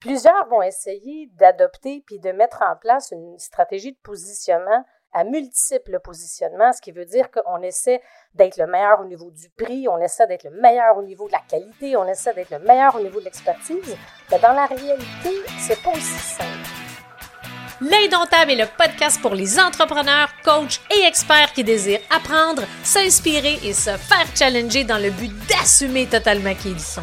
Plusieurs vont essayer d'adopter puis de mettre en place une stratégie de positionnement à multiples positionnements, ce qui veut dire qu'on essaie d'être le meilleur au niveau du prix, on essaie d'être le meilleur au niveau de la qualité, on essaie d'être le meilleur au niveau de l'expertise. Mais dans la réalité, c'est pas aussi simple. L'Indomptable est le podcast pour les entrepreneurs, coachs et experts qui désirent apprendre, s'inspirer et se faire challenger dans le but d'assumer totalement qui ils sont.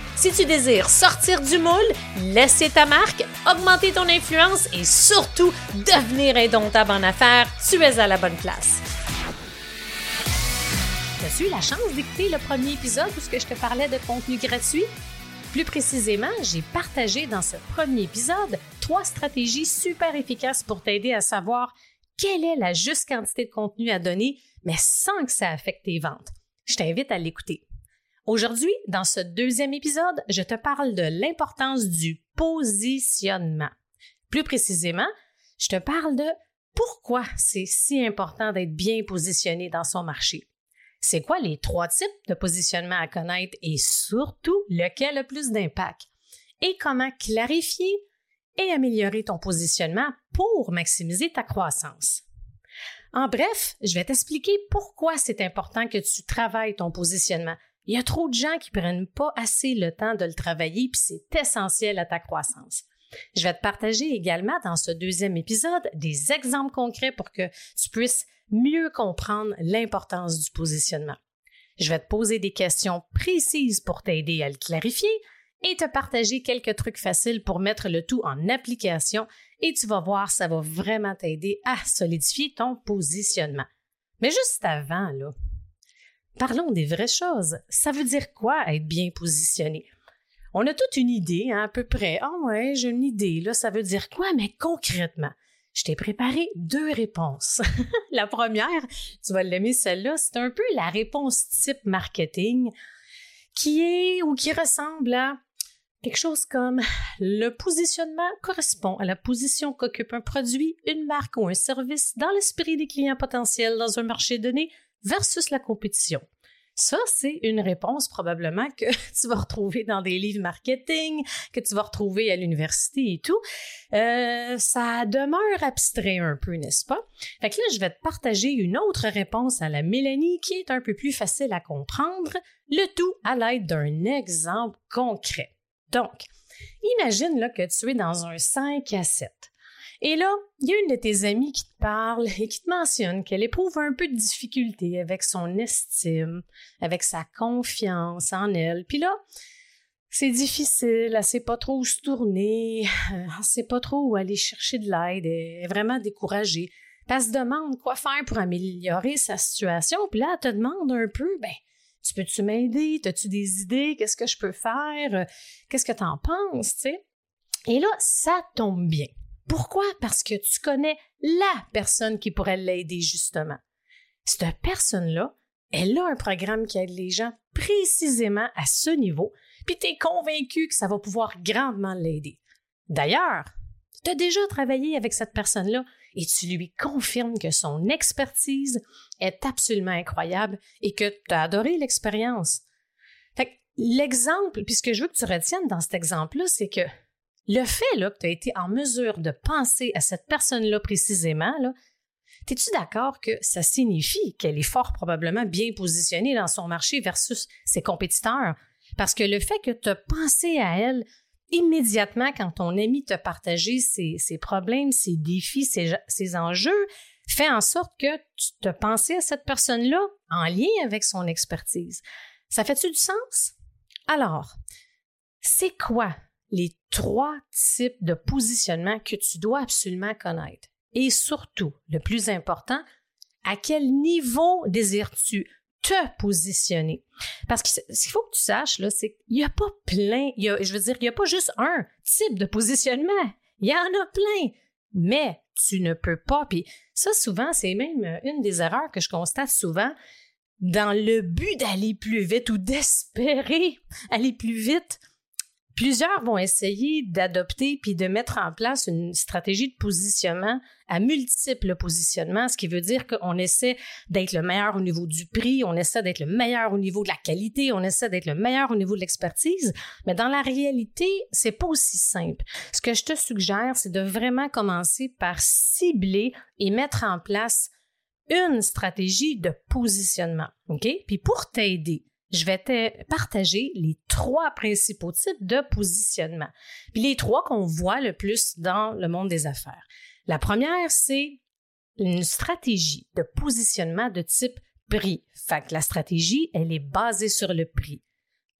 Si tu désires sortir du moule, laisser ta marque, augmenter ton influence et surtout devenir indomptable en affaires, tu es à la bonne place. As-tu eu la chance d'écouter le premier épisode où je te parlais de contenu gratuit? Plus précisément, j'ai partagé dans ce premier épisode trois stratégies super efficaces pour t'aider à savoir quelle est la juste quantité de contenu à donner, mais sans que ça affecte tes ventes. Je t'invite à l'écouter. Aujourd'hui, dans ce deuxième épisode, je te parle de l'importance du positionnement. Plus précisément, je te parle de pourquoi c'est si important d'être bien positionné dans son marché. C'est quoi les trois types de positionnement à connaître et surtout lequel a le plus d'impact? Et comment clarifier et améliorer ton positionnement pour maximiser ta croissance? En bref, je vais t'expliquer pourquoi c'est important que tu travailles ton positionnement il y a trop de gens qui prennent pas assez le temps de le travailler, puis c'est essentiel à ta croissance. Je vais te partager également dans ce deuxième épisode des exemples concrets pour que tu puisses mieux comprendre l'importance du positionnement. Je vais te poser des questions précises pour t'aider à le clarifier et te partager quelques trucs faciles pour mettre le tout en application et tu vas voir, ça va vraiment t'aider à solidifier ton positionnement. Mais juste avant, là, Parlons des vraies choses. Ça veut dire quoi être bien positionné? On a toute une idée, hein, à peu près. Ah ouais, j'ai une idée, là, ça veut dire quoi, mais concrètement? Je t'ai préparé deux réponses. la première, tu vas l'aimer celle-là, c'est un peu la réponse type marketing qui est ou qui ressemble à quelque chose comme le positionnement correspond à la position qu'occupe un produit, une marque ou un service dans l'esprit des clients potentiels dans un marché donné versus la compétition. Ça, c'est une réponse probablement que tu vas retrouver dans des livres marketing, que tu vas retrouver à l'université et tout. Euh, ça demeure abstrait un peu, n'est-ce pas? Fait que là, je vais te partager une autre réponse à la Mélanie qui est un peu plus facile à comprendre, le tout à l'aide d'un exemple concret. Donc, imagine là, que tu es dans un 5 à 7. Et là, il y a une de tes amies qui te parle et qui te mentionne qu'elle éprouve un peu de difficulté avec son estime, avec sa confiance en elle. Puis là, c'est difficile, elle sait pas trop où se tourner, elle sait pas trop où aller chercher de l'aide, elle est vraiment découragée. elle se demande quoi faire pour améliorer sa situation, puis là, elle te demande un peu, ben, tu peux-tu m'aider? As-tu des idées? Qu'est-ce que je peux faire? Qu'est-ce que tu en penses, tu sais? Et là, ça tombe bien. Pourquoi? Parce que tu connais la personne qui pourrait l'aider justement. Cette personne-là, elle a un programme qui aide les gens précisément à ce niveau, puis tu es convaincu que ça va pouvoir grandement l'aider. D'ailleurs, tu as déjà travaillé avec cette personne-là et tu lui confirmes que son expertise est absolument incroyable et que tu as adoré l'expérience. l'exemple, puis ce que je veux que tu retiennes dans cet exemple-là, c'est que le fait que tu as été en mesure de penser à cette personne-là précisément, là, es-tu d'accord que ça signifie qu'elle est fort probablement bien positionnée dans son marché versus ses compétiteurs? Parce que le fait que tu as pensé à elle immédiatement quand ton ami t'a partagé ses, problèmes, ses défis, ses, enjeux, fait en sorte que tu te pensé à cette personne-là en lien avec son expertise. Ça fait-tu du sens? Alors, c'est quoi les trois types de positionnement que tu dois absolument connaître. Et surtout, le plus important, à quel niveau désires-tu te positionner? Parce que ce qu'il faut que tu saches, là, c'est qu'il n'y a pas plein, je veux dire, il n'y a pas juste un type de positionnement. Il y en a plein. Mais tu ne peux pas. Puis ça, souvent, c'est même une des erreurs que je constate souvent dans le but d'aller plus vite ou d'espérer aller plus vite. Plusieurs vont essayer d'adopter puis de mettre en place une stratégie de positionnement à multiples positionnements, ce qui veut dire qu'on essaie d'être le meilleur au niveau du prix, on essaie d'être le meilleur au niveau de la qualité, on essaie d'être le meilleur au niveau de l'expertise, mais dans la réalité, c'est pas aussi simple. Ce que je te suggère, c'est de vraiment commencer par cibler et mettre en place une stratégie de positionnement, OK? Puis pour t'aider, je vais te partager les trois principaux types de positionnement. Puis les trois qu'on voit le plus dans le monde des affaires. La première, c'est une stratégie de positionnement de type prix. Fait que la stratégie, elle est basée sur le prix.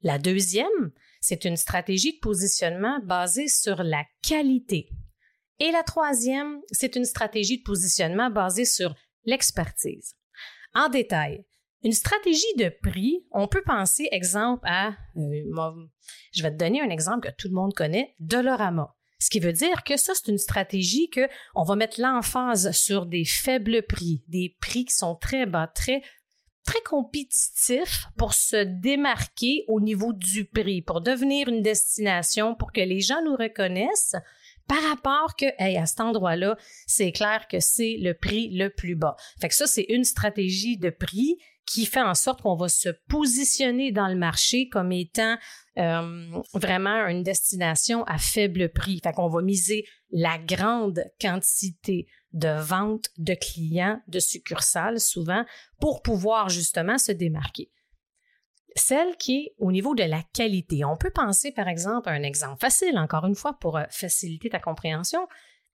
La deuxième, c'est une stratégie de positionnement basée sur la qualité. Et la troisième, c'est une stratégie de positionnement basée sur l'expertise. En détail, une stratégie de prix, on peut penser, exemple, à, euh, je vais te donner un exemple que tout le monde connaît, Dolorama. Ce qui veut dire que ça, c'est une stratégie que on va mettre l'emphase sur des faibles prix, des prix qui sont très bas, très très compétitifs pour se démarquer au niveau du prix, pour devenir une destination, pour que les gens nous reconnaissent, par rapport que, à cet endroit-là, c'est clair que c'est le prix le plus bas. Fait que ça, c'est une stratégie de prix qui fait en sorte qu'on va se positionner dans le marché comme étant euh, vraiment une destination à faible prix. Fait qu'on va miser la grande quantité de ventes de clients, de succursales souvent, pour pouvoir justement se démarquer. Celle qui est au niveau de la qualité. On peut penser par exemple à un exemple facile, encore une fois, pour euh, faciliter ta compréhension.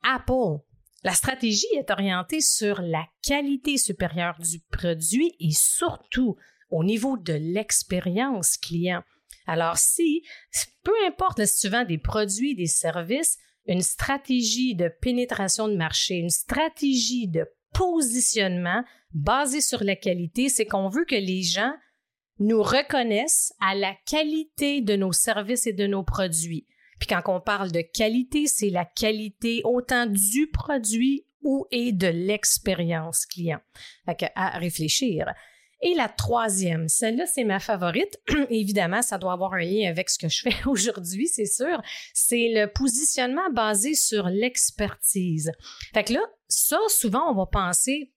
Apple. La stratégie est orientée sur la qualité supérieure du produit et surtout au niveau de l'expérience client. Alors si, peu importe si tu vends des produits, des services, une stratégie de pénétration de marché, une stratégie de positionnement basée sur la qualité, c'est qu'on veut que les gens nous reconnaissent à la qualité de nos services et de nos produits. Puis quand on parle de qualité, c'est la qualité autant du produit ou et de l'expérience client. Fait à réfléchir. Et la troisième, celle-là, c'est ma favorite. Évidemment, ça doit avoir un lien avec ce que je fais aujourd'hui, c'est sûr. C'est le positionnement basé sur l'expertise. Fait que là, ça, souvent, on va penser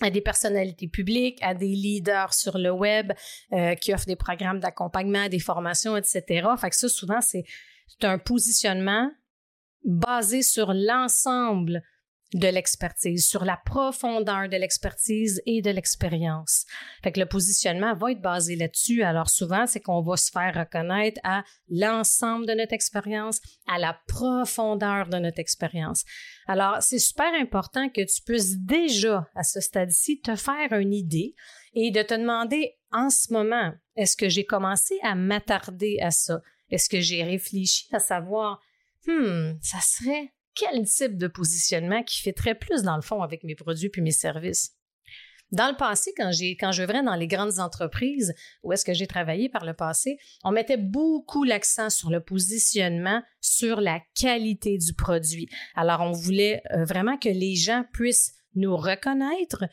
à des personnalités publiques, à des leaders sur le web euh, qui offrent des programmes d'accompagnement, des formations, etc. Fait que ça, souvent, c'est un positionnement basé sur l'ensemble de l'expertise, sur la profondeur de l'expertise et de l'expérience. Fait que le positionnement va être basé là-dessus. Alors souvent, c'est qu'on va se faire reconnaître à l'ensemble de notre expérience, à la profondeur de notre expérience. Alors, c'est super important que tu puisses déjà, à ce stade-ci, te faire une idée et de te demander en ce moment, est-ce que j'ai commencé à m'attarder à ça? Est-ce que j'ai réfléchi à savoir, hmm, ça serait quel type de positionnement qui fitterait plus dans le fond avec mes produits puis mes services? Dans le passé, quand j'ai quand dans les grandes entreprises où est-ce que j'ai travaillé par le passé, on mettait beaucoup l'accent sur le positionnement, sur la qualité du produit. Alors on voulait euh, vraiment que les gens puissent nous reconnaître,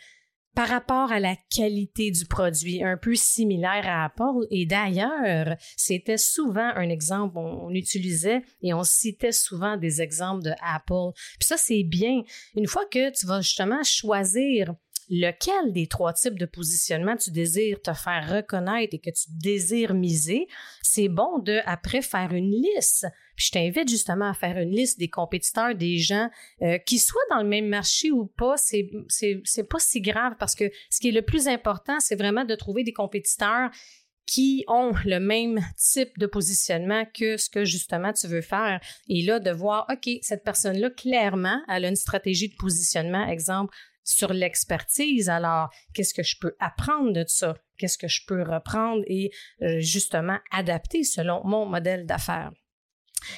par rapport à la qualité du produit, un peu similaire à Apple. Et d'ailleurs, c'était souvent un exemple, on, utilisait et on citait souvent des exemples de Apple. Puis ça, c'est bien. Une fois que tu vas justement choisir lequel des trois types de positionnement tu désires te faire reconnaître et que tu désires miser, c'est bon de après faire une liste. Je t'invite justement à faire une liste des compétiteurs, des gens euh, qui soient dans le même marché ou pas, c'est, c'est, c'est pas si grave parce que ce qui est le plus important, c'est vraiment de trouver des compétiteurs qui ont le même type de positionnement que ce que justement tu veux faire. Et là, de voir, OK, cette personne-là, clairement, elle a une stratégie de positionnement, exemple, sur l'expertise. Alors, qu'est-ce que je peux apprendre de ça? Qu'est-ce que je peux reprendre et euh, justement adapter selon mon modèle d'affaires?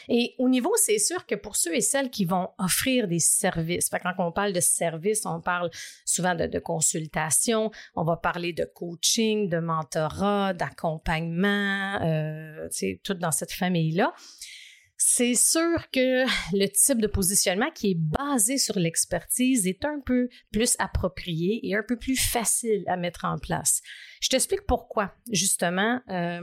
Et au niveau, c'est sûr que pour ceux et celles qui vont offrir des services, quand on parle de services, on parle souvent de, consultation, on va parler de coaching, de mentorat, d'accompagnement, euh, tout dans cette famille-là. C'est sûr que le type de positionnement qui est basé sur l'expertise est un peu plus approprié et un peu plus facile à mettre en place. Je t'explique pourquoi. Justement, euh,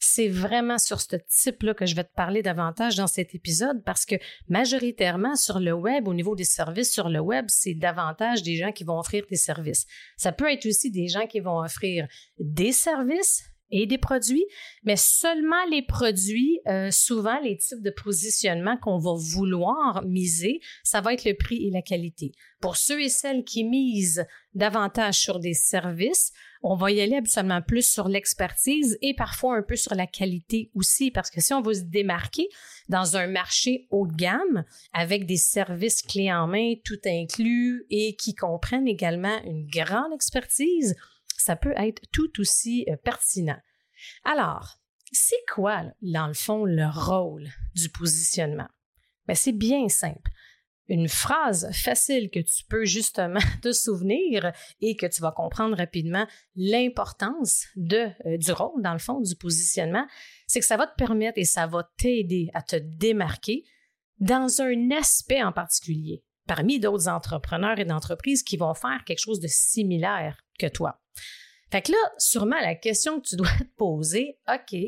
c'est vraiment sur ce type-là que je vais te parler davantage dans cet épisode parce que majoritairement sur le web, au niveau des services sur le web, c'est davantage des gens qui vont offrir des services. Ça peut être aussi des gens qui vont offrir des services, et des produits, mais seulement les produits, euh, souvent les types de positionnement qu'on va vouloir miser, ça va être le prix et la qualité. Pour ceux et celles qui misent davantage sur des services, on va y aller absolument plus sur l'expertise et parfois un peu sur la qualité aussi, parce que si on veut se démarquer dans un marché haut de gamme avec des services clés en main, tout inclus et qui comprennent également une grande expertise, ça peut être tout aussi euh, pertinent. Alors, c'est quoi, dans le fond, le rôle du positionnement? Ben, c'est bien simple. Une phrase facile que tu peux justement te souvenir et que tu vas comprendre rapidement l'importance de, euh, du rôle, dans le fond, du positionnement, c'est que ça va te permettre et ça va t'aider à te démarquer dans un aspect en particulier, parmi d'autres entrepreneurs et d'entreprises qui vont faire quelque chose de similaire que toi. Fait que là, sûrement la question que tu dois te poser, OK,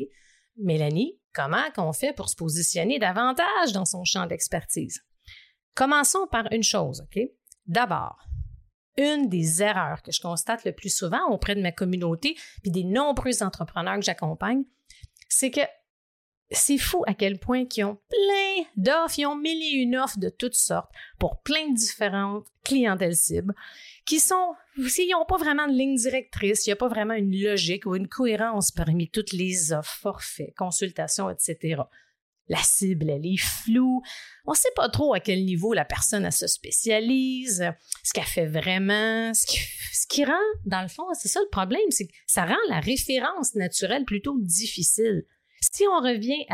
Mélanie, comment qu'on fait pour se positionner davantage dans son champ d'expertise? Commençons par une chose, OK? D'abord, une des erreurs que je constate le plus souvent auprès de ma communauté puis des nombreux entrepreneurs que j'accompagne, c'est que c'est fou à quel point ils ont plein d'offres, ils ont mille et une offres de toutes sortes pour plein de différentes clientèles cibles qui sont, ils n'ont pas vraiment de ligne directrice, il n'y a pas vraiment une logique ou une cohérence parmi toutes les offres, forfaits, consultations, etc. La cible, elle est floue. On ne sait pas trop à quel niveau la personne se spécialise, ce qu'elle fait vraiment, ce qui, ce qui rend, dans le fond, c'est ça le problème, c'est que ça rend la référence naturelle plutôt difficile. Si on revient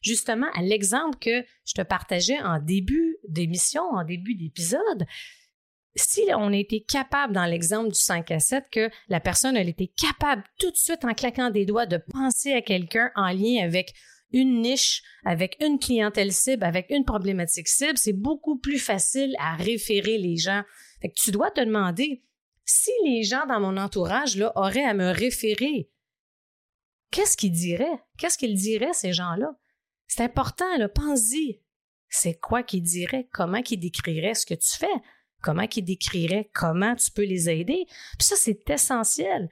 justement à l'exemple que je te partageais en début d'émission, en début d'épisode, si on était capable, dans l'exemple du 5 à 7, que la personne, elle était capable tout de suite, en claquant des doigts, de penser à quelqu'un en lien avec une niche, avec une clientèle cible, avec une problématique cible, c'est beaucoup plus facile à référer les gens. Tu dois te demander si les gens dans mon entourage là, auraient à me référer qu'est-ce qu'ils diraient? Qu'est-ce qu'ils diraient, ces gens-là? C'est important, là, pense-y. C'est quoi qu'ils diraient? Comment qu'ils décriraient ce que tu fais? Comment qu'ils décriraient comment tu peux les aider? Puis ça, c'est essentiel.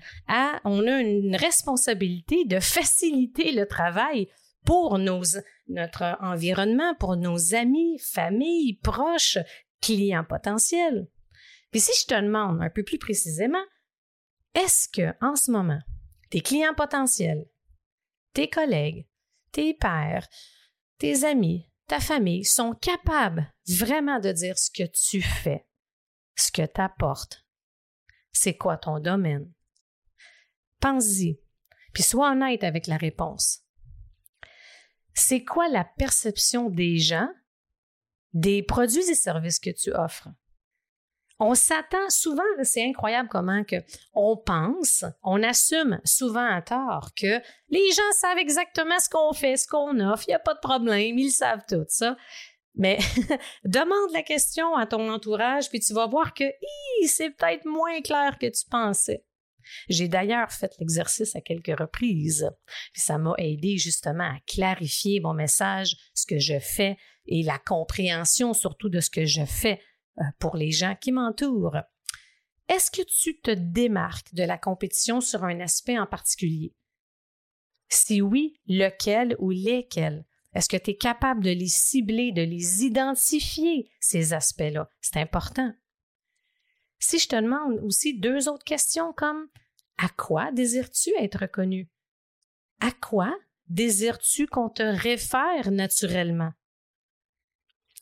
On a une responsabilité de faciliter le travail pour notre environnement, pour nos amis, familles, proches, clients potentiels. Puis si je te demande un peu plus précisément, est-ce que en ce moment, tes clients potentiels, tes collègues, tes pères, tes amis, ta famille sont capables vraiment de dire ce que tu fais, ce que tu apportes, c'est quoi ton domaine? Pense-y, puis sois honnête avec la réponse. C'est quoi la perception des gens des produits et services que tu offres? On s'attend souvent, c'est incroyable comment que on pense, on assume souvent à tort que les gens savent exactement ce qu'on fait, ce qu'on offre, il n'y a pas de problème, ils savent tout ça. Mais demande la question à ton entourage, puis tu vas voir que c'est peut-être moins clair que tu pensais. J'ai d'ailleurs fait l'exercice à quelques reprises, puis ça m'a aidé justement à clarifier mon message, ce que je fais et la compréhension surtout de ce que je fais pour les gens qui m'entourent. Est-ce que tu te démarques de la compétition sur un aspect en particulier? Si oui, lequel ou lesquels? Est-ce que tu es capable de les cibler, de les identifier, ces aspects-là? C'est important. Si je te demande aussi deux autres questions comme à quoi désires-tu être reconnu? À quoi désires-tu qu'on te réfère naturellement?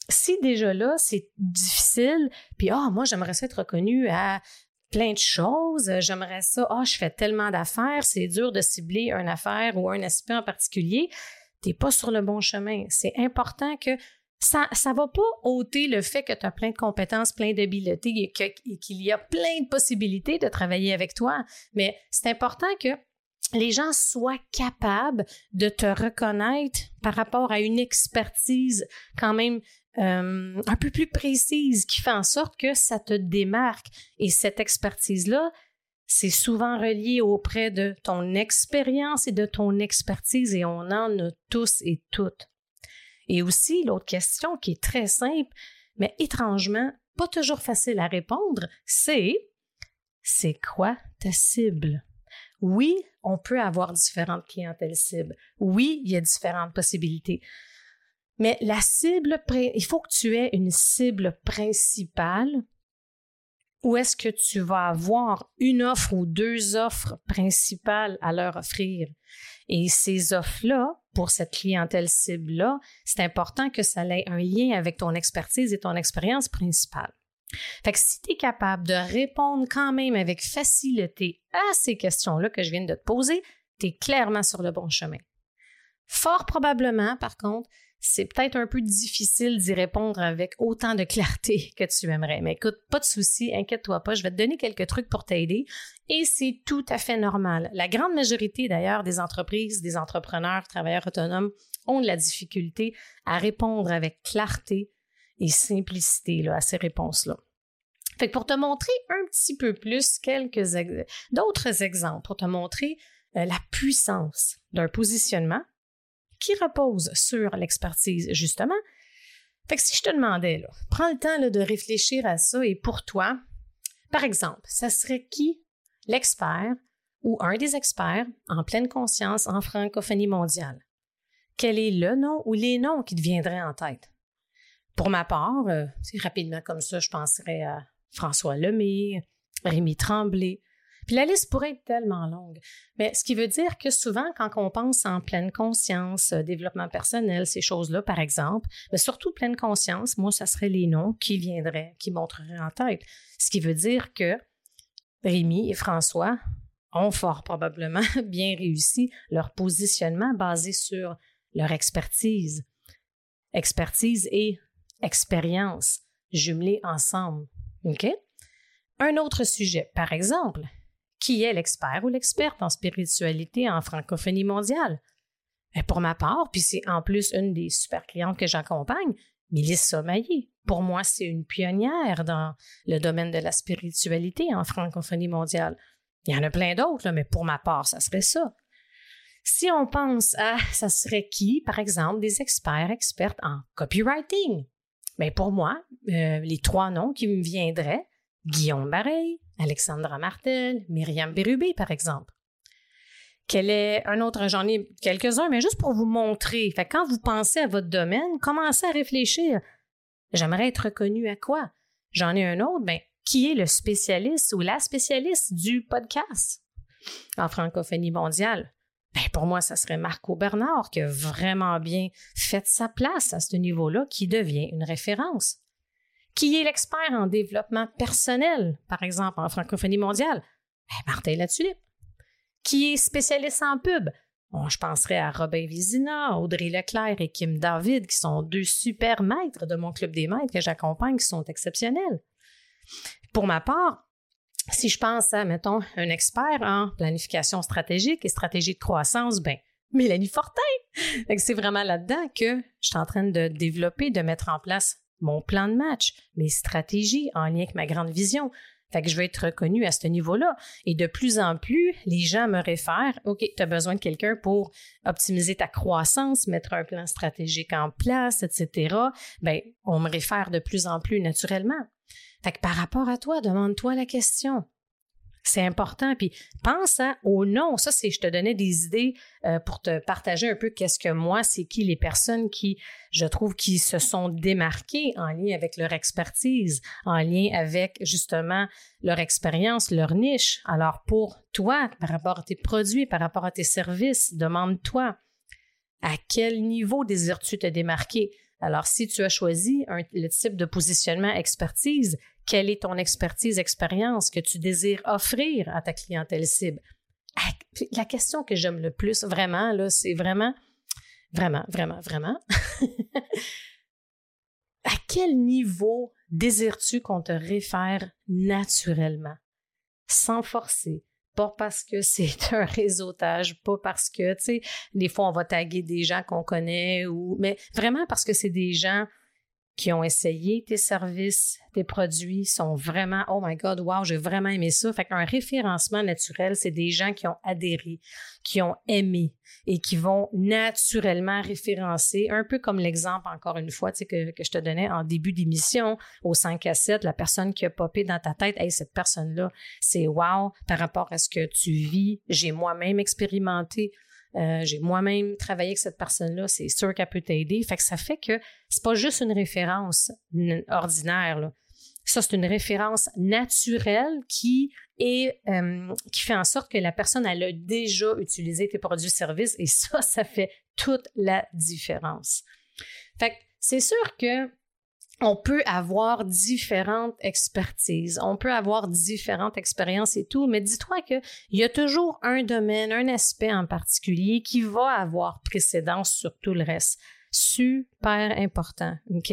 Si déjà là, c'est difficile, puis ah, moi, j'aimerais ça être reconnu à plein de choses, j'aimerais ça, ah, je fais tellement d'affaires, c'est dur de cibler une affaire ou un aspect en particulier, tu n'es pas sur le bon chemin. C'est important que ça ne va pas ôter le fait que tu as plein de compétences, plein d'habiletés et qu'il y a plein de possibilités de travailler avec toi, mais c'est important que les gens soient capables de te reconnaître par rapport à une expertise quand même euh, un peu plus précise qui fait en sorte que ça te démarque. Et cette expertise-là, c'est souvent relié auprès de ton expérience et de ton expertise et on en a tous et toutes. Et aussi, l'autre question qui est très simple, mais étrangement pas toujours facile à répondre, c'est c'est quoi ta cible? Oui, on peut avoir différentes clientèles cibles. Oui, il y a différentes possibilités. Mais la cible, il faut que tu aies une cible principale ou est-ce que tu vas avoir une offre ou deux offres principales à leur offrir? Et ces offres-là, pour cette clientèle cible-là, c'est important que ça ait un lien avec ton expertise et ton expérience principale. Fait que si tu es capable de répondre quand même avec facilité à ces questions-là que je viens de te poser, tu es clairement sur le bon chemin. Fort probablement, par contre, c'est peut-être un peu difficile d'y répondre avec autant de clarté que tu aimerais. Mais écoute, pas de souci, inquiète-toi pas, je vais te donner quelques trucs pour t'aider et c'est tout à fait normal. La grande majorité d'ailleurs des entreprises, des entrepreneurs, travailleurs autonomes ont de la difficulté à répondre avec clarté et simplicité à ces réponses-là. Fait que pour te montrer un petit peu plus quelques d'autres exemples, pour te montrer euh, la puissance d'un positionnement, qui repose sur l'expertise, justement. Fait que si je te demandais, prends le temps de réfléchir à ça et pour toi, par exemple, ça serait qui l'expert ou un des experts en pleine conscience en francophonie mondiale? Quel est le nom ou les noms qui te viendraient en tête? Pour ma part, euh, rapidement comme ça, je penserais à François Lemay, Rémi Tremblay, puis la liste pourrait être tellement longue. Mais ce qui veut dire que souvent, quand on pense en pleine conscience, euh, développement personnel, ces choses-là, par exemple, mais surtout pleine conscience, moi, ça serait les noms qui viendraient, qui montreraient en tête. Ce qui veut dire que Rémi et François ont fort probablement bien réussi leur positionnement basé sur leur expertise. Expertise et expérience jumelées ensemble. OK? Un autre sujet, par exemple, qui est l'expert ou l'experte en spiritualité en francophonie mondiale. Et pour ma part, puis c'est en plus une des super clientes que j'accompagne, Mélissa Maillé. Pour moi, c'est une pionnière dans le domaine de la spiritualité en francophonie mondiale. Il y en a plein d'autres, mais pour ma part, ça serait ça. Si on pense à, ça serait qui, par exemple, des experts, expertes en copywriting? Mais ben, pour moi, euh, les trois noms qui me viendraient, Guillaume Bareil, Alexandra Martel, Myriam Bérubé, par exemple. Quel est un autre, j'en ai quelques-uns, mais juste pour vous montrer. Quand vous pensez à votre domaine, commencez à réfléchir. J'aimerais être reconnu à quoi? J'en ai un autre, ben, qui est le spécialiste ou la spécialiste du podcast en francophonie mondiale? Ben, pour moi, ça serait Marco Bernard qui a vraiment bien fait sa place à ce niveau-là, qui devient une référence. Qui est l'expert en développement personnel, par exemple, en francophonie mondiale? Ben, Martin Latulippe. Qui est spécialiste en pub? Je penserais à Robin Vizina, Audrey Leclerc et Kim David, qui sont deux super maîtres de mon club des maîtres que j'accompagne, qui sont exceptionnels. Pour ma part, si je pense à, mettons, un expert en planification stratégique et stratégie de croissance, ben, Mélanie Fortin. C'est vraiment là-dedans que je suis en train de développer, de mettre en place mon plan de match, mes stratégies en lien avec ma grande vision. Fait que je vais être reconnue à ce niveau-là. Et de plus en plus, les gens me réfèrent, OK, tu as besoin de quelqu'un pour optimiser ta croissance, mettre un plan stratégique en place, etc. Bien, on me réfère de plus en plus naturellement. Fait que par rapport à toi, demande-toi la question. C'est important. Puis pense à, au nom. Ça, c'est, je te donnais des idées euh, pour te partager un peu qu'est-ce que moi, c'est qui les personnes qui, je trouve, qui se sont démarquées en lien avec leur expertise, en lien avec justement leur expérience, leur niche. Alors pour toi, par rapport à tes produits, par rapport à tes services, demande-toi à quel niveau désires-tu te démarquer? Alors, si tu as choisi le type de positionnement expertise, quelle est ton expertise, expérience que tu désires offrir à ta clientèle cible? Ah, la question que j'aime le plus, vraiment, là, c'est vraiment, vraiment, vraiment, vraiment, à quel niveau désires-tu qu'on te réfère naturellement, sans forcer, pas parce que c'est un réseautage, pas parce que, tu sais, des fois, on va taguer des gens qu'on connaît, ou, mais vraiment parce que c'est des gens qui ont essayé tes services, tes produits, sont vraiment, oh my God, wow, j'ai vraiment aimé ça. Fait qu'un référencement naturel, c'est des gens qui ont adhéré, qui ont aimé et qui vont naturellement référencer, un peu comme l'exemple, encore une fois, que, que je te donnais en début d'émission, au 5 à 7, la personne qui a popé dans ta tête, hey, cette personne-là, c'est wow par rapport à ce que tu vis. J'ai moi-même expérimenté euh, j'ai moi-même travaillé avec cette personne-là, c'est sûr qu'elle peut t'aider. Fait que ça fait que c'est pas juste une référence ordinaire. Ça, c'est une référence naturelle qui est qui fait en sorte que la personne elle a déjà utilisé tes produits-services et ça, ça fait toute la différence. Fait que c'est sûr que on peut avoir différentes expertises, on peut avoir différentes expériences et tout, mais dis-toi qu'il y a toujours un domaine, un aspect en particulier qui va avoir précédence sur tout le reste. Super important, OK?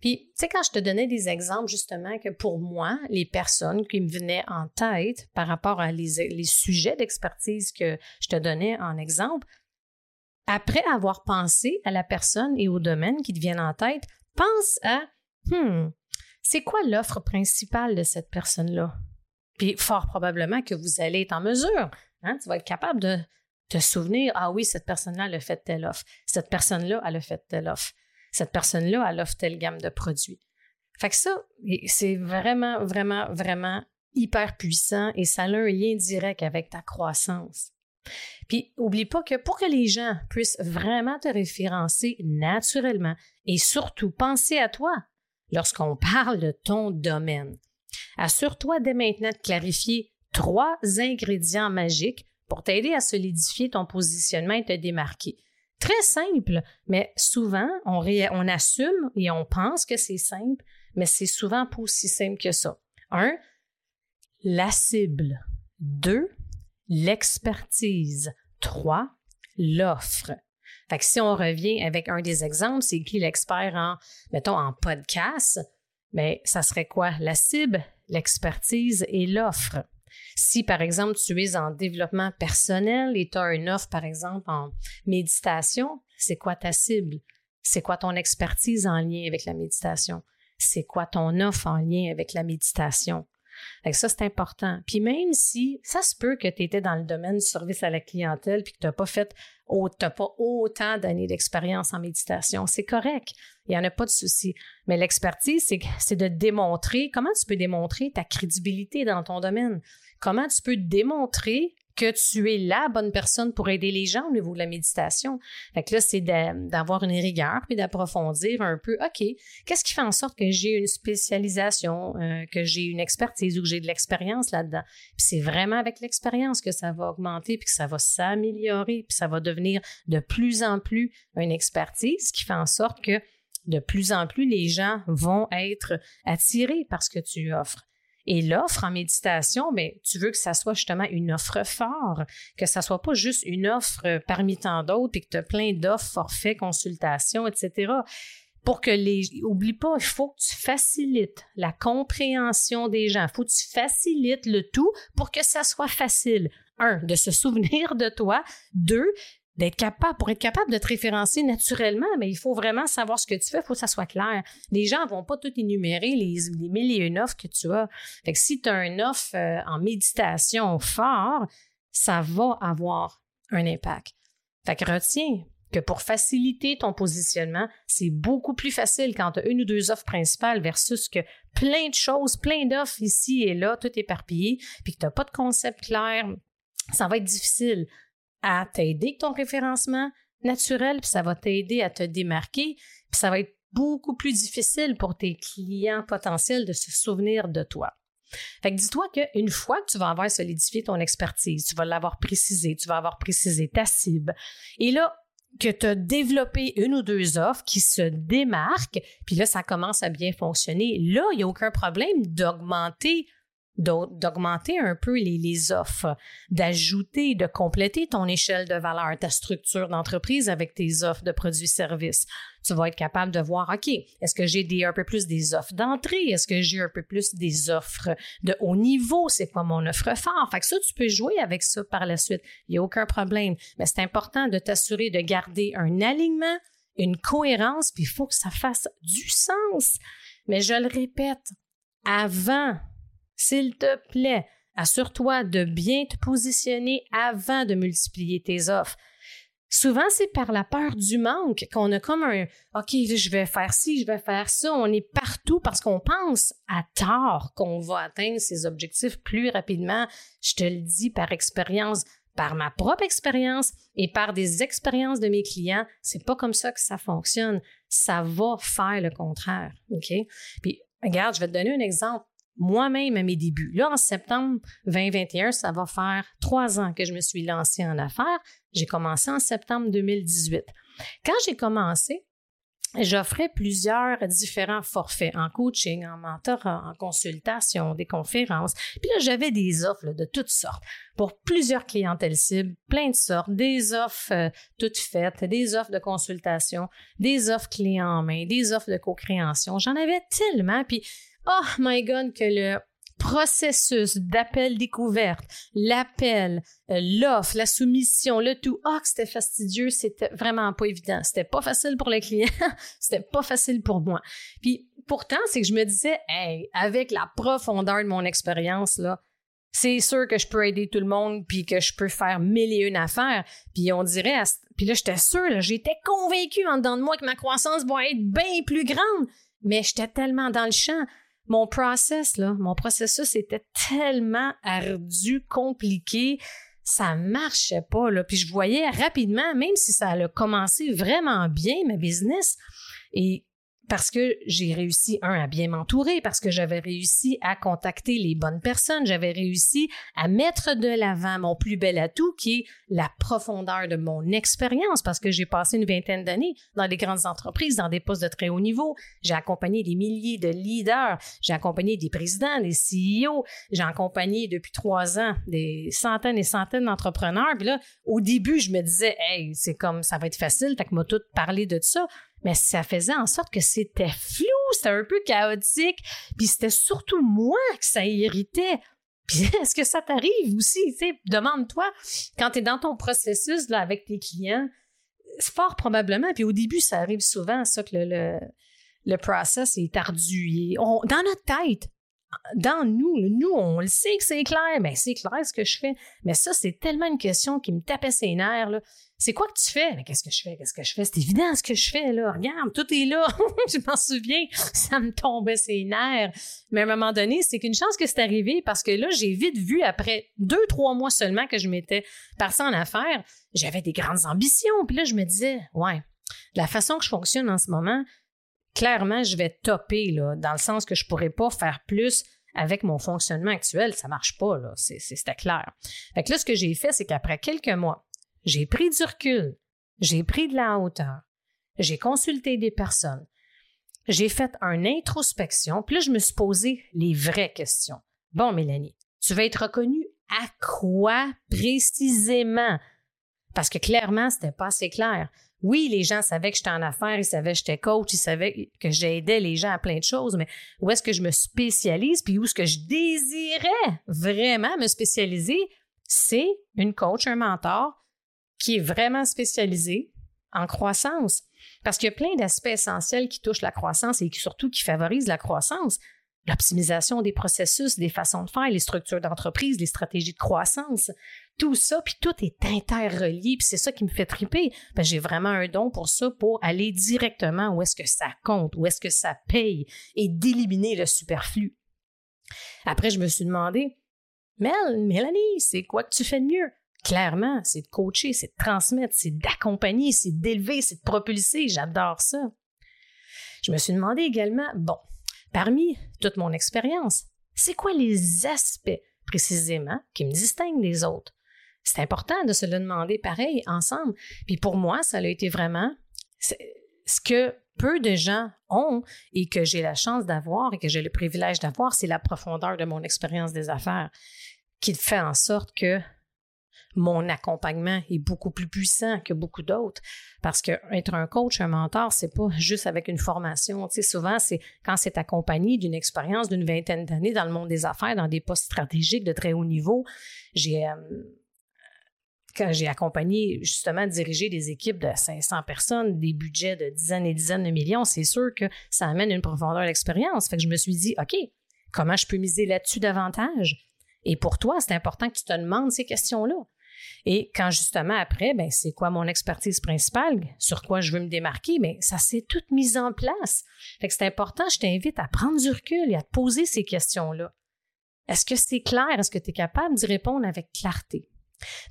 Puis, tu sais, quand je te donnais des exemples, justement, que pour moi, les personnes qui me venaient en tête par rapport à les, sujets d'expertise que je te donnais en exemple, après avoir pensé à la personne et au domaine qui te viennent en tête, pense à, hmm, c'est quoi l'offre principale de cette personne-là? Puis fort probablement que vous allez être en mesure, hein, tu vas être capable de te souvenir, ah oui, cette personne-là, elle a fait telle offre. Cette personne-là, elle a fait telle offre. Cette personne-là, elle offre telle gamme de produits. Fait que ça, c'est vraiment, vraiment, vraiment hyper puissant et ça a un lien direct avec ta croissance. Puis, oublie pas que pour que les gens puissent vraiment te référencer naturellement et surtout penser à toi lorsqu'on parle de ton domaine, assure-toi dès maintenant de clarifier trois ingrédients magiques pour t'aider à solidifier ton positionnement et te démarquer. Très simple, mais souvent, on, on assume et on pense que c'est simple, mais c'est souvent pas aussi simple que ça. Un, la cible. Deux, l'expertise. Trois, l'offre. Fait que si on revient avec un des exemples, c'est qui l'expert en, mettons, en podcast, mais ça serait quoi? La cible, l'expertise et l'offre. Si, par exemple, tu es en développement personnel et tu as une offre, par exemple, en méditation, c'est quoi ta cible? C'est quoi ton expertise en lien avec la méditation? C'est quoi ton offre en lien avec la méditation? Ça, c'est important. Puis même si ça se peut que tu étais dans le domaine du service à la clientèle puis que tu n'as pas fait pas autant d'années d'expérience en méditation, c'est correct. Il n'y en a pas de souci. Mais l'expertise, c'est de démontrer comment tu peux démontrer ta crédibilité dans ton domaine? Comment tu peux démontrer que tu es la bonne personne pour aider les gens au niveau de la méditation. Fait que là, c'est d'avoir une rigueur puis d'approfondir un peu, OK, qu'est-ce qui fait en sorte que j'ai une spécialisation, euh, que j'ai une expertise ou que j'ai de l'expérience là-dedans? Puis c'est vraiment avec l'expérience que ça va augmenter puis que ça va s'améliorer puis ça va devenir de plus en plus une expertise qui fait en sorte que de plus en plus les gens vont être attirés par ce que tu offres. Et l'offre en méditation, ben, tu veux que ça soit justement une offre forte, que ça soit pas juste une offre parmi tant d'autres, puis que tu as plein d'offres, forfaits, consultations, etc. Pour que les. Oublie pas, il faut que tu facilites la compréhension des gens. Il faut que tu facilites le tout pour que ça soit facile. Un, de se souvenir de toi. Deux, d'être capable, pour être capable de te référencer naturellement, mais il faut vraiment savoir ce que tu fais, il faut que ça soit clair. Les gens ne vont pas tout énumérer les, les mille et une offres que tu as. Fait que si tu as une offre euh, en méditation fort, ça va avoir un impact. Fait que retiens que pour faciliter ton positionnement, c'est beaucoup plus facile quand tu as une ou deux offres principales versus que plein de choses, plein d'offres ici et là, tout éparpillé, puis que tu n'as pas de concept clair. Ça va être difficile à t'aider avec ton référencement naturel, puis ça va t'aider à te démarquer, puis ça va être beaucoup plus difficile pour tes clients potentiels de se souvenir de toi. Fait que dis-toi qu'une fois que tu vas avoir solidifié ton expertise, tu vas l'avoir précisé, tu vas avoir précisé ta cible, et là, que tu as développé une ou deux offres qui se démarquent, puis là, ça commence à bien fonctionner. Là, il n'y a aucun problème d'augmenter d'augmenter un peu les, offres, d'ajouter, de compléter ton échelle de valeur, ta structure d'entreprise avec tes offres de produits-services. Tu vas être capable de voir, OK, est-ce que j'ai un peu plus des offres d'entrée? Est-ce que j'ai un peu plus des offres de haut niveau? C'est quoi mon offre fort? Fait que ça, tu peux jouer avec ça par la suite. Il n'y a aucun problème. Mais c'est important de t'assurer de garder un alignement, une cohérence, puis il faut que ça fasse du sens. Mais je le répète, avant s'il te plaît, assure-toi de bien te positionner avant de multiplier tes offres. Souvent, c'est par la peur du manque qu'on a comme un OK, je vais faire ci, je vais faire ça. On est partout parce qu'on pense à tort qu'on va atteindre ses objectifs plus rapidement. Je te le dis par expérience, par ma propre expérience et par des expériences de mes clients. C'est pas comme ça que ça fonctionne. Ça va faire le contraire. OK? Puis, regarde, je vais te donner un exemple moi-même à mes débuts. Là, en septembre 2021, ça va faire trois ans que je me suis lancée en affaires. J'ai commencé en septembre 2018. Quand j'ai commencé, j'offrais plusieurs différents forfaits en coaching, en mentorat, en consultation, des conférences. Puis là, j'avais des offres de toutes sortes pour plusieurs clientèles cibles, plein de sortes, des offres euh, toutes faites, des offres de consultation, des offres clés en main, des offres de co-création. J'en avais tellement. Puis oh my God, que le processus d'appel découverte, l'appel, euh, l'offre, la soumission, le tout, oh, c'était fastidieux, c'était vraiment pas évident. C'était pas facile pour le client, c'était pas facile pour moi. Puis pourtant, c'est que je me disais, hey, avec la profondeur de mon expérience, là, c'est sûr que je peux aider tout le monde, puis que je peux faire mille et une affaires. Puis on dirait, puis là, j'étais sûre, j'étais convaincue en dedans de moi que ma croissance va être bien plus grande. Mais j'étais tellement dans le champ mon process, là, mon processus était tellement ardu, compliqué, ça marchait pas, là. Puis je voyais rapidement, même si ça a commencé vraiment bien, ma business, et parce que j'ai réussi, un, à bien m'entourer, parce que j'avais réussi à contacter les bonnes personnes, j'avais réussi à mettre de l'avant mon plus bel atout, qui est la profondeur de mon expérience, parce que j'ai passé une vingtaine d'années dans des grandes entreprises, dans des postes de très haut niveau. J'ai accompagné des milliers de leaders, j'ai accompagné des présidents, des CEO, j'ai accompagné depuis trois ans des centaines et centaines d'entrepreneurs. Puis là, au début, je me disais, hey, c'est comme ça va être facile, fait que m'a tout parlé de ça mais ça faisait en sorte que c'était flou, c'était un peu chaotique, puis c'était surtout moi que ça irritait. Puis est-ce que ça t'arrive aussi, demande-toi quand tu es dans ton processus là avec tes clients, fort probablement, puis au début ça arrive souvent ça que le, le, process est ardu, dans notre tête, dans nous, nous, on le sait que c'est clair, mais c'est clair ce que je fais. Mais ça, c'est tellement une question qui me tapait ses nerfs. Là. C'est quoi que tu fais? Mais qu'est-ce que je fais? Qu'est-ce que je fais? C'est évident ce que je fais, là. Regarde, tout est là. je m'en souviens. Ça me tombait ses nerfs. Mais à un moment donné, c'est qu'une chance que c'est arrivé parce que là, j'ai vite vu, après deux, trois mois seulement que je m'étais partie en affaires, j'avais des grandes ambitions. Puis là, je me disais, ouais, la façon que je fonctionne en ce moment, clairement, je vais topper, là, dans le sens que je pourrais pas faire plus avec mon fonctionnement actuel. Ça marche pas, là. C'était clair. Fait que là, ce que j'ai fait, c'est qu'après quelques mois, j'ai pris du recul, j'ai pris de la hauteur, j'ai consulté des personnes, j'ai fait une introspection, puis là, je me suis posé les vraies questions. Bon, Mélanie, tu vas être reconnue à quoi précisément? Parce que clairement, c'était pas assez clair. Oui, les gens savaient que j'étais en affaires, ils savaient que j'étais coach, ils savaient que j'aidais les gens à plein de choses, mais où est-ce que je me spécialise, puis où est-ce que je désirais vraiment me spécialiser, c'est une coach, un mentor qui est vraiment spécialisé en croissance. Parce qu'il y a plein d'aspects essentiels qui touchent la croissance et surtout qui favorisent la croissance l'optimisation des processus, des façons de faire, les structures d'entreprise, les stratégies de croissance, tout ça, puis tout est interrelié, puis c'est ça qui me fait triper. Ben, j'ai vraiment un don pour ça, pour aller directement où est-ce que ça compte, où est-ce que ça paye, et d'éliminer le superflu. Après, je me suis demandé, Mel, Mélanie, c'est quoi que tu fais de mieux? Clairement, c'est de coacher, c'est de transmettre, c'est d'accompagner, c'est d'élever, c'est de propulser. J'adore ça. Je me suis demandé également, bon, Parmi toute mon expérience, c'est quoi les aspects précisément qui me distinguent des autres? C'est important de se le demander pareil ensemble. Puis pour moi, ça a été vraiment ce que peu de gens ont et que j'ai la chance d'avoir et que j'ai le privilège d'avoir, c'est la profondeur de mon expérience des affaires qui fait en sorte que mon accompagnement est beaucoup plus puissant que beaucoup d'autres. Parce que être un coach, un mentor, c'est pas juste avec une formation. Tu souvent, c'est quand c'est accompagné d'une expérience d'une vingtaine d'années dans le monde des affaires, dans des postes stratégiques de très haut niveau. J'ai euh, quand j'ai accompagné justement diriger des équipes de 500 personnes, des budgets de dizaines et dizaines de millions, c'est sûr que ça amène une profondeur d'expérience. Fait que je me suis dit, OK, comment je peux miser là-dessus davantage? Et pour toi, c'est important que tu te demandes ces questions-là. Et quand justement après, ben, c'est quoi mon expertise principale, sur quoi je veux me démarquer, mais ben, ça s'est tout mis en place. Fait c'est important, je t'invite à prendre du recul et à te poser ces questions-là. Est-ce que c'est clair? Est-ce que tu es capable d'y répondre avec clarté?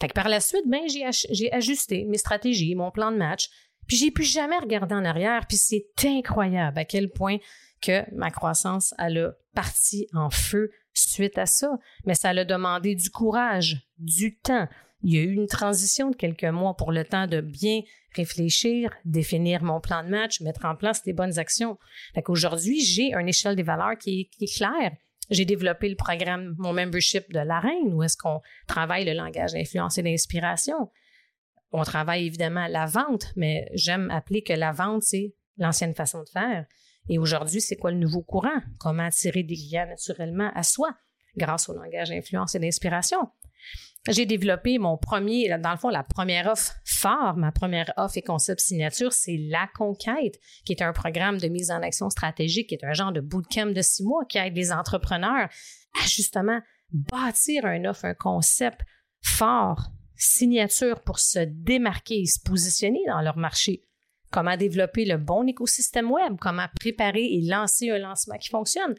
Fait par la suite, ben, j'ai, ajusté mes stratégies, mon plan de match, puis j'ai plus jamais regardé en arrière, puis c'est incroyable à quel point que ma croissance, elle a parti en feu suite à ça. Mais ça a demandé du courage, du temps. Il y a eu une transition de quelques mois pour le temps de bien réfléchir, définir mon plan de match, mettre en place des bonnes actions. Fait qu'aujourd'hui, j'ai une échelle des valeurs qui est, qui est claire. J'ai développé le programme, mon membership de la Reine, où est-ce qu'on travaille le langage d'influence et d'inspiration. On travaille évidemment la vente, mais j'aime appeler que la vente, c'est l'ancienne façon de faire. Et aujourd'hui, c'est quoi le nouveau courant? Comment attirer des clients naturellement à soi grâce au langage d'influence et d'inspiration? J'ai développé mon premier, dans le fond, la première offre phare, ma première offre et concept signature, c'est La Conquête, qui est un programme de mise en action stratégique, qui est un genre de bootcamp de six mois qui aide les entrepreneurs à justement bâtir un offre, un concept fort, signature pour se démarquer et se positionner dans leur marché. Comment développer le bon écosystème web, comment préparer et lancer un lancement qui fonctionne,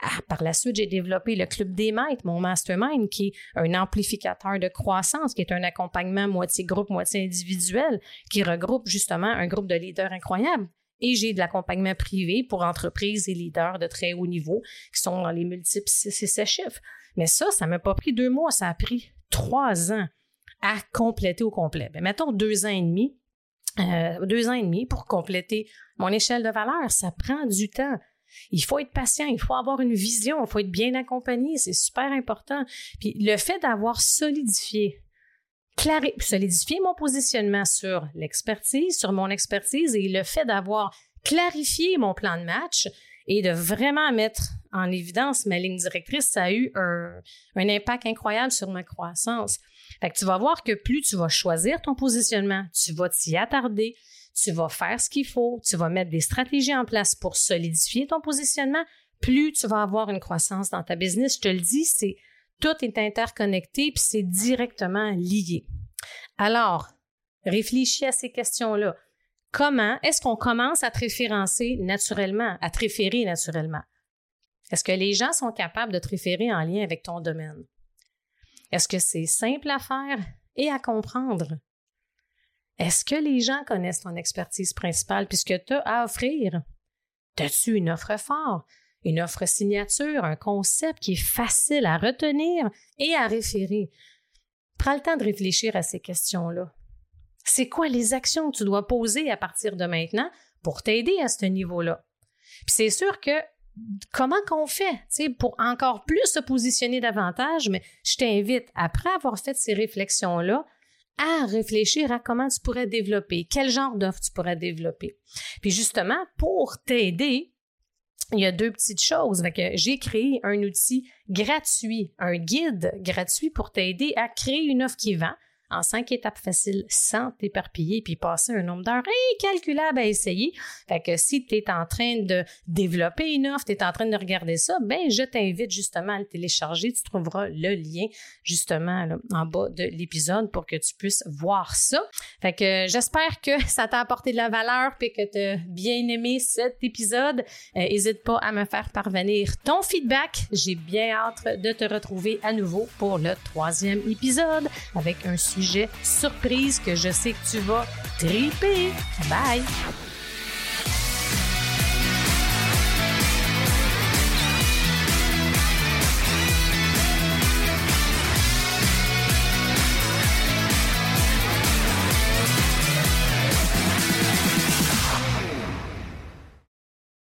ah, par la suite, j'ai développé le Club des maîtres, mon mastermind, qui est un amplificateur de croissance, qui est un accompagnement moitié groupe, moitié individuel, qui regroupe justement un groupe de leaders incroyables. Et j'ai de l'accompagnement privé pour entreprises et leaders de très haut niveau qui sont dans les multiples six chiffres. Mais ça, ça m'a pas pris deux mois, ça a pris trois ans à compléter au complet. Ben, mettons deux ans et demi. Euh, deux ans et demi pour compléter mon échelle de valeur. Ça prend du temps. Il faut être patient, il faut avoir une vision, il faut être bien accompagné, c'est super important. Puis le fait d'avoir solidifié, claré, solidifié mon positionnement sur l'expertise, sur mon expertise et le fait d'avoir clarifié mon plan de match et de vraiment mettre en évidence ma ligne directrice, ça a eu un, impact incroyable sur ma croissance. Fait que tu vas voir que plus tu vas choisir ton positionnement, tu vas t'y attarder, tu vas faire ce qu'il faut, tu vas mettre des stratégies en place pour solidifier ton positionnement, plus tu vas avoir une croissance dans ta business. Je te le dis, c'est tout est interconnecté puis c'est directement lié. Alors, réfléchis à ces questions-là. Comment est-ce qu'on commence à te référencer naturellement, à te référer naturellement? Est-ce que les gens sont capables de te référer en lien avec ton domaine? Est-ce que c'est simple à faire et à comprendre? Est-ce que les gens connaissent ton expertise principale? Puisque tu as à offrir? As-tu une offre forte, une offre signature, un concept qui est facile à retenir et à référer? Prends le temps de réfléchir à ces questions-là. C'est quoi les actions que tu dois poser à partir de maintenant pour t'aider à ce niveau-là? Puis c'est sûr que comment qu'on fait pour encore plus se positionner davantage, mais je t'invite, après avoir fait ces réflexions-là, à réfléchir à comment tu pourrais développer, quel genre d'offre tu pourrais développer. Puis justement, pour t'aider, il y a deux petites choses. J'ai créé un outil gratuit, un guide gratuit pour t'aider à créer une offre qui vend en cinq étapes faciles sans t'éparpiller puis passer un nombre d'heures incalculable à essayer. Fait que si tu es en train de développer une offre, tu es en train de regarder ça, ben je t'invite justement à le télécharger. Tu trouveras le lien justement en bas de l'épisode pour que tu puisses voir ça. Fait que j'espère que ça t'a apporté de la valeur puis que tu as bien aimé cet épisode. N'hésite euh, pas à me faire parvenir ton feedback. J'ai bien hâte de te retrouver à nouveau pour le troisième épisode avec un sujet surprise que je sais que tu vas triper. Bye!